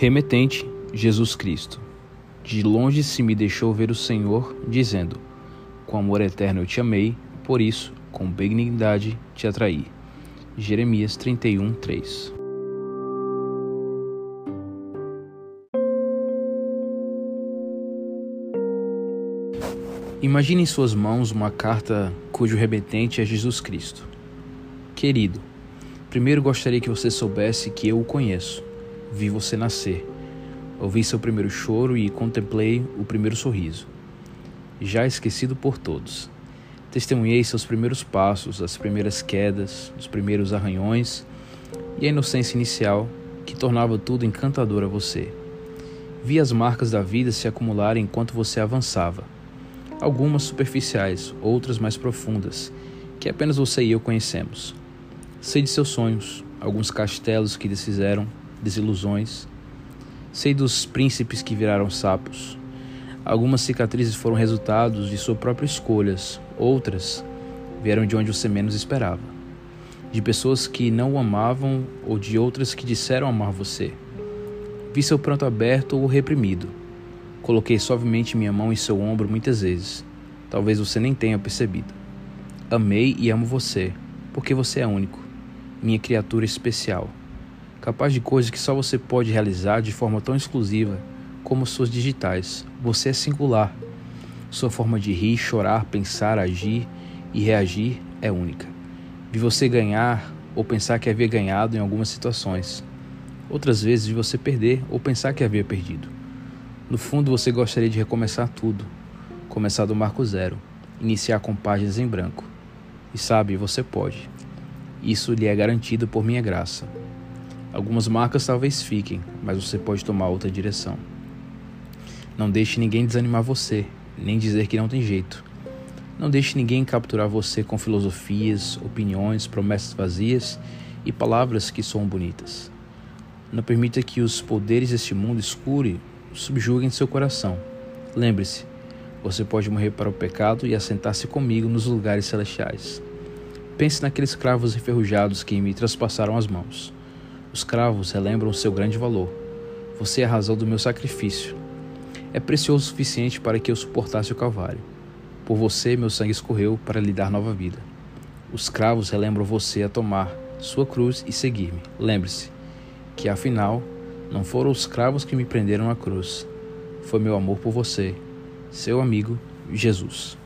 Remetente, Jesus Cristo. De longe se me deixou ver o Senhor, dizendo: Com amor eterno eu te amei, por isso, com benignidade te atraí. Jeremias 31, 3 Imagine em suas mãos uma carta cujo remetente é Jesus Cristo. Querido, primeiro gostaria que você soubesse que eu o conheço. Vi você nascer. Ouvi seu primeiro choro e contemplei o primeiro sorriso. Já esquecido por todos. Testemunhei seus primeiros passos, as primeiras quedas, os primeiros arranhões e a inocência inicial que tornava tudo encantador a você. Vi as marcas da vida se acumularem enquanto você avançava algumas superficiais, outras mais profundas, que apenas você e eu conhecemos. Sei de seus sonhos, alguns castelos que desfizeram, desilusões. Sei dos príncipes que viraram sapos. Algumas cicatrizes foram resultados de suas próprias escolhas, outras vieram de onde você menos esperava. De pessoas que não o amavam ou de outras que disseram amar você. Vi seu pranto aberto ou reprimido Coloquei suavemente minha mão em seu ombro muitas vezes. Talvez você nem tenha percebido. Amei e amo você, porque você é único, minha criatura especial, capaz de coisas que só você pode realizar de forma tão exclusiva como suas digitais. Você é singular. Sua forma de rir, chorar, pensar, agir e reagir é única. Vi você ganhar ou pensar que havia ganhado em algumas situações. Outras vezes vi você perder ou pensar que havia perdido. No fundo, você gostaria de recomeçar tudo, começar do marco zero, iniciar com páginas em branco. E sabe, você pode. Isso lhe é garantido por minha graça. Algumas marcas talvez fiquem, mas você pode tomar outra direção. Não deixe ninguém desanimar você, nem dizer que não tem jeito. Não deixe ninguém capturar você com filosofias, opiniões, promessas vazias e palavras que soam bonitas. Não permita que os poderes deste mundo escure subjuguem seu coração. Lembre-se, você pode morrer para o pecado e assentar-se comigo nos lugares celestiais. Pense naqueles cravos enferrujados que me traspassaram as mãos. Os cravos relembram o seu grande valor. Você é a razão do meu sacrifício. É precioso o suficiente para que eu suportasse o Calvário. Por você, meu sangue escorreu para lhe dar nova vida. Os cravos relembram você a tomar sua cruz e seguir-me. Lembre-se que, afinal, não foram os cravos que me prenderam à cruz. Foi meu amor por você, seu amigo Jesus.